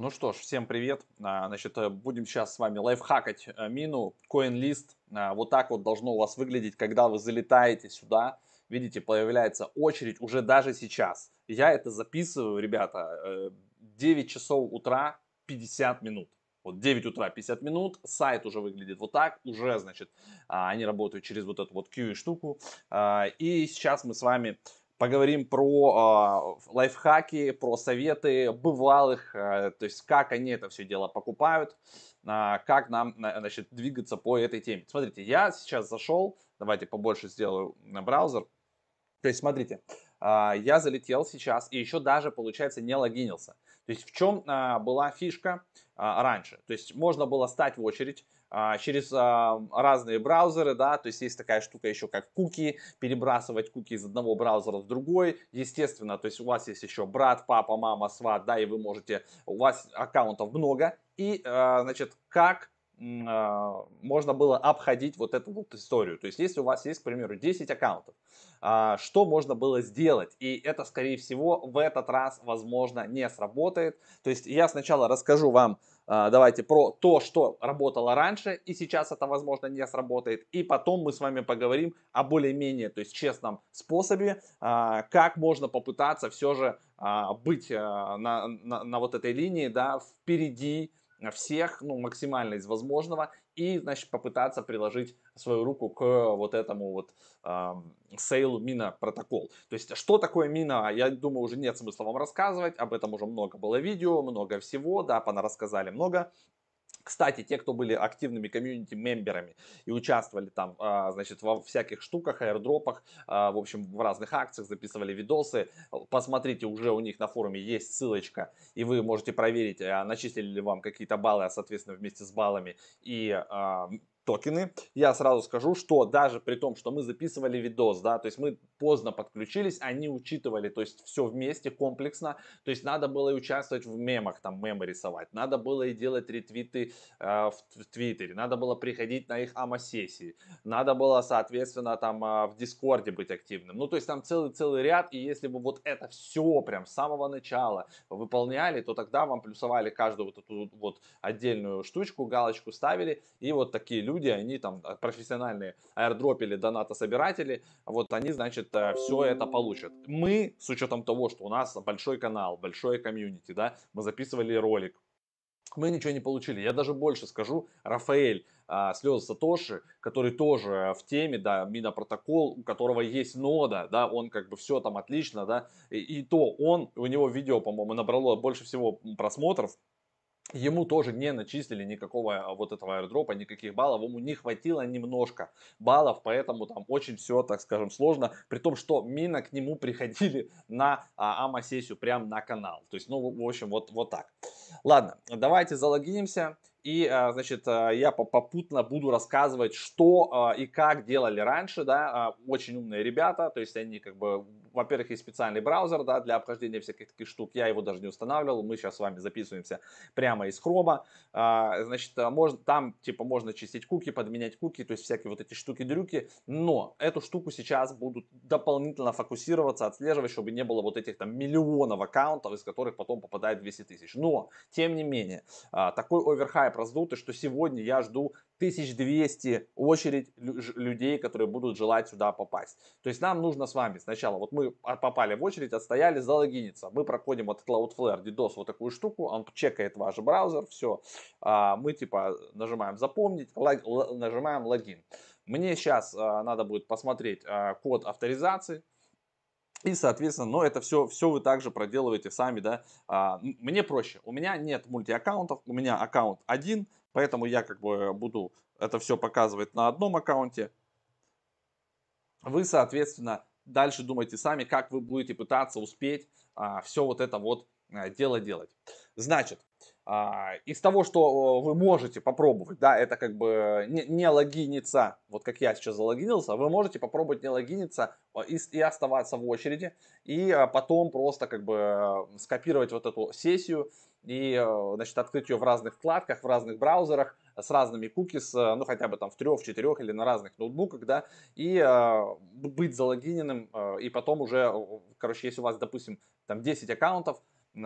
Ну что ж, всем привет. А, значит, э, будем сейчас с вами лайфхакать э, мину CoinList. А, вот так вот должно у вас выглядеть, когда вы залетаете сюда. Видите, появляется очередь уже даже сейчас. Я это записываю, ребята, 9 э, часов утра 50 минут. Вот 9 утра 50 минут, сайт уже выглядит вот так, уже, значит, а, они работают через вот эту вот QE штуку. И сейчас мы с вами поговорим про э, лайфхаки, про советы бывалых, э, то есть как они это все дело покупают, э, как нам значит, двигаться по этой теме. Смотрите, я сейчас зашел, давайте побольше сделаю на браузер. То есть смотрите, э, я залетел сейчас и еще даже, получается, не логинился. То есть в чем э, была фишка э, раньше? То есть можно было стать в очередь, через а, разные браузеры, да, то есть есть такая штука еще как куки, перебрасывать куки из одного браузера в другой, естественно, то есть у вас есть еще брат, папа, мама, сват, да, и вы можете, у вас аккаунтов много, и, а, значит, как можно было обходить вот эту вот историю. То есть, если у вас есть, к примеру, 10 аккаунтов, что можно было сделать? И это, скорее всего, в этот раз, возможно, не сработает. То есть, я сначала расскажу вам, а, давайте про то, что работало раньше и сейчас это, возможно, не сработает. И потом мы с вами поговорим о более-менее, то есть честном способе, а, как можно попытаться все же а, быть на, на, на вот этой линии, да, впереди всех, ну, максимально из возможного, и, значит, попытаться приложить свою руку к вот этому вот э, сейлу мина протокол. То есть, что такое мина, я думаю, уже нет смысла вам рассказывать, об этом уже много было видео, много всего, да, рассказали много. Кстати, те, кто были активными комьюнити-мемберами и участвовали там, а, значит, во всяких штуках, аирдропах, а, в общем, в разных акциях, записывали видосы, посмотрите, уже у них на форуме есть ссылочка, и вы можете проверить, а, начислили ли вам какие-то баллы, а, соответственно, вместе с баллами и токены. Я сразу скажу, что даже при том, что мы записывали видос, да, то есть мы поздно подключились, они учитывали, то есть все вместе, комплексно, то есть надо было и участвовать в мемах, там мемы рисовать, надо было и делать ретвиты э, в, Твиттере, надо было приходить на их AMA-сессии, надо было, соответственно, там э, в Дискорде быть активным, ну, то есть там целый-целый ряд, и если бы вот это все прям с самого начала выполняли, то тогда вам плюсовали каждую вот эту вот отдельную штучку, галочку ставили, и вот такие люди люди, они там а, профессиональные аирдропили, донатособиратели, вот они, значит, э, все это получат. Мы, с учетом того, что у нас большой канал, большой комьюнити, да, мы записывали ролик, мы ничего не получили. Я даже больше скажу, Рафаэль а, слезы Сатоши, который тоже в теме, да, Минопротокол, у которого есть нода, да, он как бы все там отлично, да, и, и то он, у него видео, по-моему, набрало больше всего просмотров, Ему тоже не начислили никакого а, вот этого аирдропа, никаких баллов, ему не хватило немножко баллов, поэтому там очень все, так скажем, сложно, при том, что мина к нему приходили на а, АМА-сессию прямо на канал, то есть, ну, в общем, вот, вот так. Ладно, давайте залогинимся. И, а, значит, а, я попутно буду рассказывать, что и как делали раньше, да, очень умные ребята, то есть они как бы, во-первых, есть специальный браузер, да, для обхождения всяких таких штук, я его даже не устанавливал, мы сейчас с вами записываемся прямо из хрома, значит, можно, там, типа, можно чистить куки, подменять куки, то есть всякие вот эти штуки-дрюки, но эту штуку сейчас будут дополнительно фокусироваться, отслеживать, чтобы не было вот этих там миллионов аккаунтов, из которых потом попадает 200 тысяч, но, тем не менее, такой оверхай хайп раздутый, что сегодня я жду 1200 очередь людей, которые будут желать сюда попасть. То есть нам нужно с вами сначала, вот мы попали в очередь, отстояли, залогиниться. Мы проходим вот Cloudflare, DDoS, вот такую штуку, он чекает ваш браузер, все. А, мы типа нажимаем запомнить, нажимаем логин. Мне сейчас а, надо будет посмотреть а, код авторизации, и, соответственно, но это все, все вы также проделываете сами, да. А, мне проще. У меня нет мультиаккаунтов, у меня аккаунт один, поэтому я как бы буду это все показывать на одном аккаунте. Вы, соответственно, дальше думайте сами, как вы будете пытаться успеть а, все вот это вот а, дело делать. Значит, а, из того, что вы можете попробовать, да, это как бы не, логиниться, вот как я сейчас залогинился, вы можете попробовать не логиниться а, и, оставаться в очереди, и а, потом просто как бы скопировать вот эту сессию и, значит, открыть ее в разных вкладках, в разных браузерах, с разными кукис, ну, хотя бы там в трех, в четырех или на разных ноутбуках, да, и э, быть залогиненным, э, и потом уже, короче, если у вас, допустим, там 10 аккаунтов,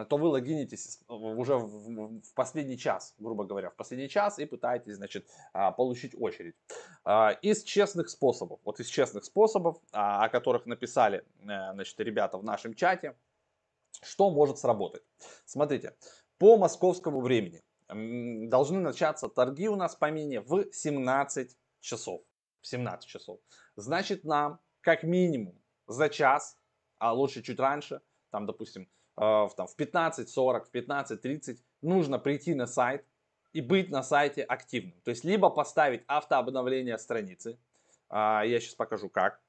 то вы логинитесь уже в, в последний час, грубо говоря, в последний час и пытаетесь, значит, а, получить очередь. А, из честных способов, вот из честных способов, о которых написали, э, значит, ребята в нашем чате, что может сработать? Смотрите, по московскому времени должны начаться торги у нас по мине в 17 часов. В 17 часов. Значит, нам как минимум за час, а лучше чуть раньше, там, допустим, э, там, в 15.40, в 15.30 нужно прийти на сайт и быть на сайте активным. То есть, либо поставить автообновление страницы, а, я сейчас покажу как.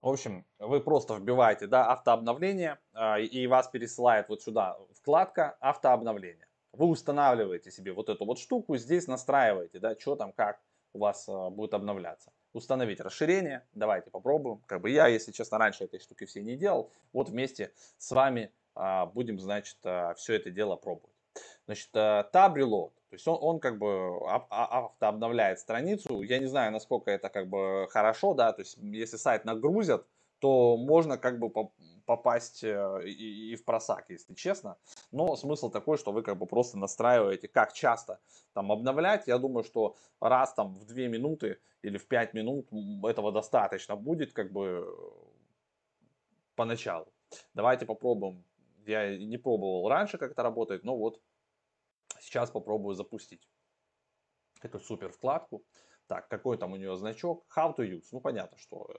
В общем, вы просто вбиваете да, автообновление, а, и вас пересылает вот сюда вкладка автообновление. Вы устанавливаете себе вот эту вот штуку, здесь настраиваете, да, что там, как у вас а, будет обновляться установить расширение. Давайте попробуем. Как бы я, если честно, раньше этой штуки все не делал. Вот вместе с вами а, будем, значит, а, все это дело пробовать. Значит, а, Tab Reload. То есть он, он как бы автообновляет страницу. Я не знаю, насколько это как бы хорошо, да. То есть если сайт нагрузят, то можно как бы попасть э, и, и в просак, если честно. Но смысл такой, что вы как бы просто настраиваете, как часто там обновлять. Я думаю, что раз там в 2 минуты или в 5 минут этого достаточно будет как бы поначалу. Давайте попробуем. Я не пробовал раньше, как это работает, но вот сейчас попробую запустить эту супер вкладку. Так, какой там у нее значок? How to use. Ну, понятно, что э,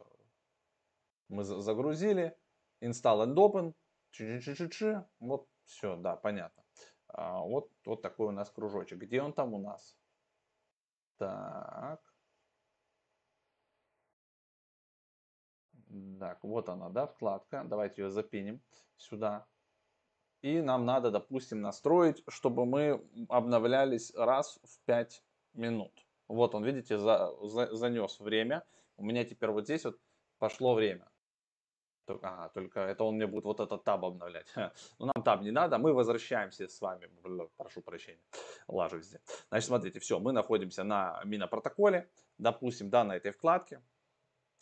мы загрузили install and open, чи чи чи вот все, да, понятно. А, вот, вот такой у нас кружочек. Где он там у нас? Так. Так, вот она, да, вкладка. Давайте ее запинем сюда. И нам надо, допустим, настроить, чтобы мы обновлялись раз в 5 минут. Вот он, видите, за, за, занес время. У меня теперь вот здесь вот пошло время. Ага, только это он мне будет вот этот таб обновлять. Ну, нам таб не надо, мы возвращаемся с вами. Прошу прощения, лажу везде. Значит, смотрите, все, мы находимся на минопротоколе, допустим, да, на этой вкладке.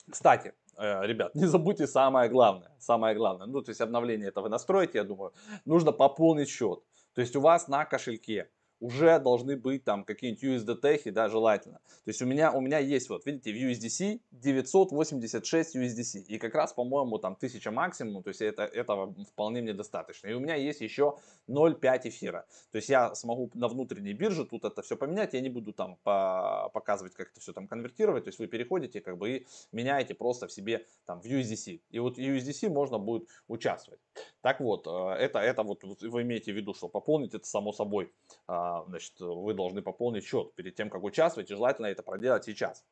Кстати, э, ребят, не забудьте самое главное, самое главное, ну, то есть обновление это вы настроите, я думаю, нужно пополнить счет. То есть у вас на кошельке уже должны быть там какие-нибудь USDT, да, желательно. То есть у меня, у меня есть, вот видите, в USDC 986 USDC. И как раз, по-моему, там 1000 максимум, то есть это, этого вполне мне достаточно. И у меня есть еще 0,5 эфира. То есть я смогу на внутренней бирже тут это все поменять, я не буду там по показывать, как это все там конвертировать. То есть вы переходите как бы и меняете просто в себе там в USDC. И вот USDC можно будет участвовать. Так вот, э, это, это вот вы имеете в виду, что пополнить это само собой а, а, значит, вы должны пополнить счет перед тем, как участвовать, и желательно это проделать сейчас.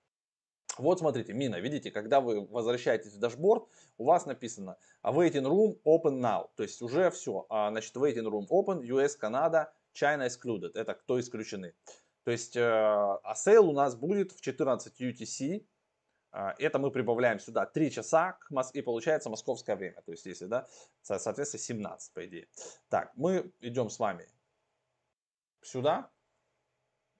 Вот смотрите, Mina, видите, когда вы возвращаетесь в дашборд, у вас написано Waiting Room Open Now, то есть уже все, а, значит, Waiting Room Open, US, Canada, China Excluded, это кто исключены. То есть, э, а sale у нас будет в 14 UTC, а, это мы прибавляем сюда 3 часа, к Мос... и получается московское время. То есть, если, да, соответственно, 17, по идее. Так, мы идем с вами сюда.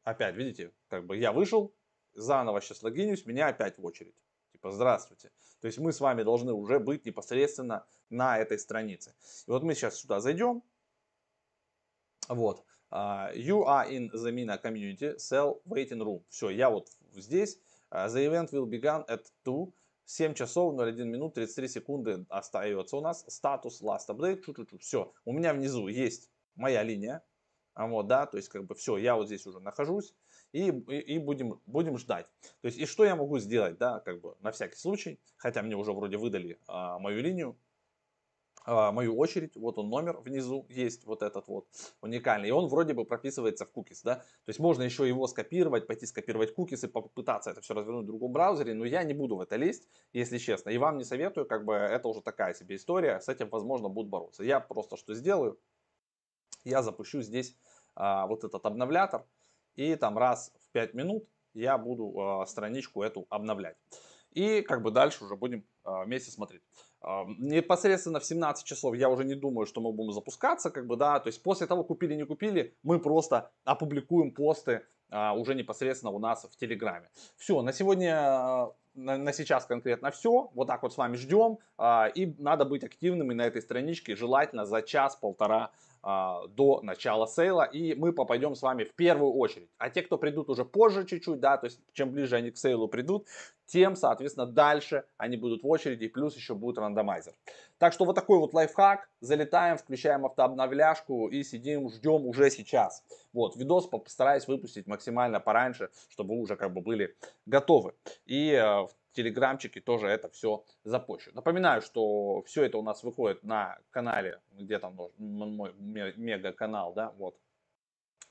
Опять, видите, как бы я вышел, заново сейчас логинюсь, меня опять в очередь. Типа, здравствуйте. То есть мы с вами должны уже быть непосредственно на этой странице. И вот мы сейчас сюда зайдем. Вот. Uh, you are in the Mina community cell waiting room. Все, я вот здесь. Uh, the event will begin at 2. 7 часов 01 минут 33 секунды остается у нас. Статус last update. Чу -чу -чу. Все, у меня внизу есть моя линия. А вот, да, то есть как бы все, я вот здесь уже нахожусь и, и, и будем, будем ждать. То есть и что я могу сделать, да, как бы на всякий случай, хотя мне уже вроде выдали а, мою линию, а, мою очередь, вот он номер внизу есть, вот этот вот уникальный, и он вроде бы прописывается в кукис, да, то есть можно еще его скопировать, пойти скопировать кукис и попытаться это все развернуть в другом браузере, но я не буду в это лезть, если честно, и вам не советую, как бы это уже такая себе история, с этим возможно будут бороться. Я просто что сделаю, я запущу здесь а, вот этот обновлятор, и там раз в 5 минут я буду а, страничку эту обновлять. И как бы дальше уже будем а, вместе смотреть. А, непосредственно в 17 часов я уже не думаю, что мы будем запускаться, как бы, да, то есть после того, купили, не купили, мы просто опубликуем посты а, уже непосредственно у нас в Телеграме. Все, на сегодня на, сейчас конкретно все. Вот так вот с вами ждем. И надо быть активными на этой страничке, желательно за час-полтора до начала сейла, и мы попадем с вами в первую очередь. А те, кто придут уже позже чуть-чуть, да, то есть чем ближе они к сейлу придут, тем, соответственно, дальше они будут в очереди, плюс еще будет рандомайзер. Так что вот такой вот лайфхак. Залетаем, включаем автообновляшку и сидим, ждем уже сейчас. Вот, видос постараюсь выпустить максимально пораньше, чтобы вы уже как бы были готовы. И э, телеграмчике тоже это все запущу. Напоминаю, что все это у нас выходит на канале, где там мой мега канал, да, вот,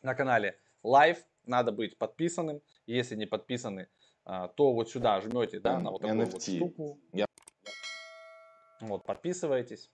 на канале Live, надо быть подписанным, если не подписаны, а, то вот сюда жмете, да, на вот такую вот штуку, я... вот, подписываетесь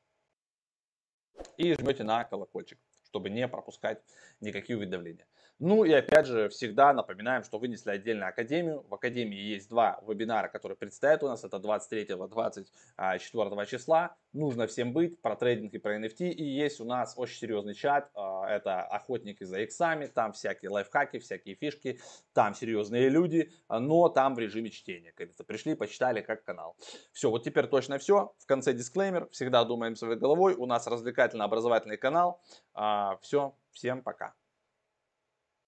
и жмете на колокольчик, чтобы не пропускать никакие уведомления. Ну и опять же, всегда напоминаем, что вынесли отдельно Академию. В Академии есть два вебинара, которые предстоят у нас. Это 23-24 числа. Нужно всем быть про трейдинг и про NFT. И есть у нас очень серьезный чат. А, это охотники за иксами. Там всякие лайфхаки, всякие фишки. Там серьезные люди, но там в режиме чтения. Как пришли, почитали как канал. Все, вот теперь точно все. В конце дисклеймер. Всегда думаем своей головой. У нас развлекательно-образовательный канал. А, все, всем пока.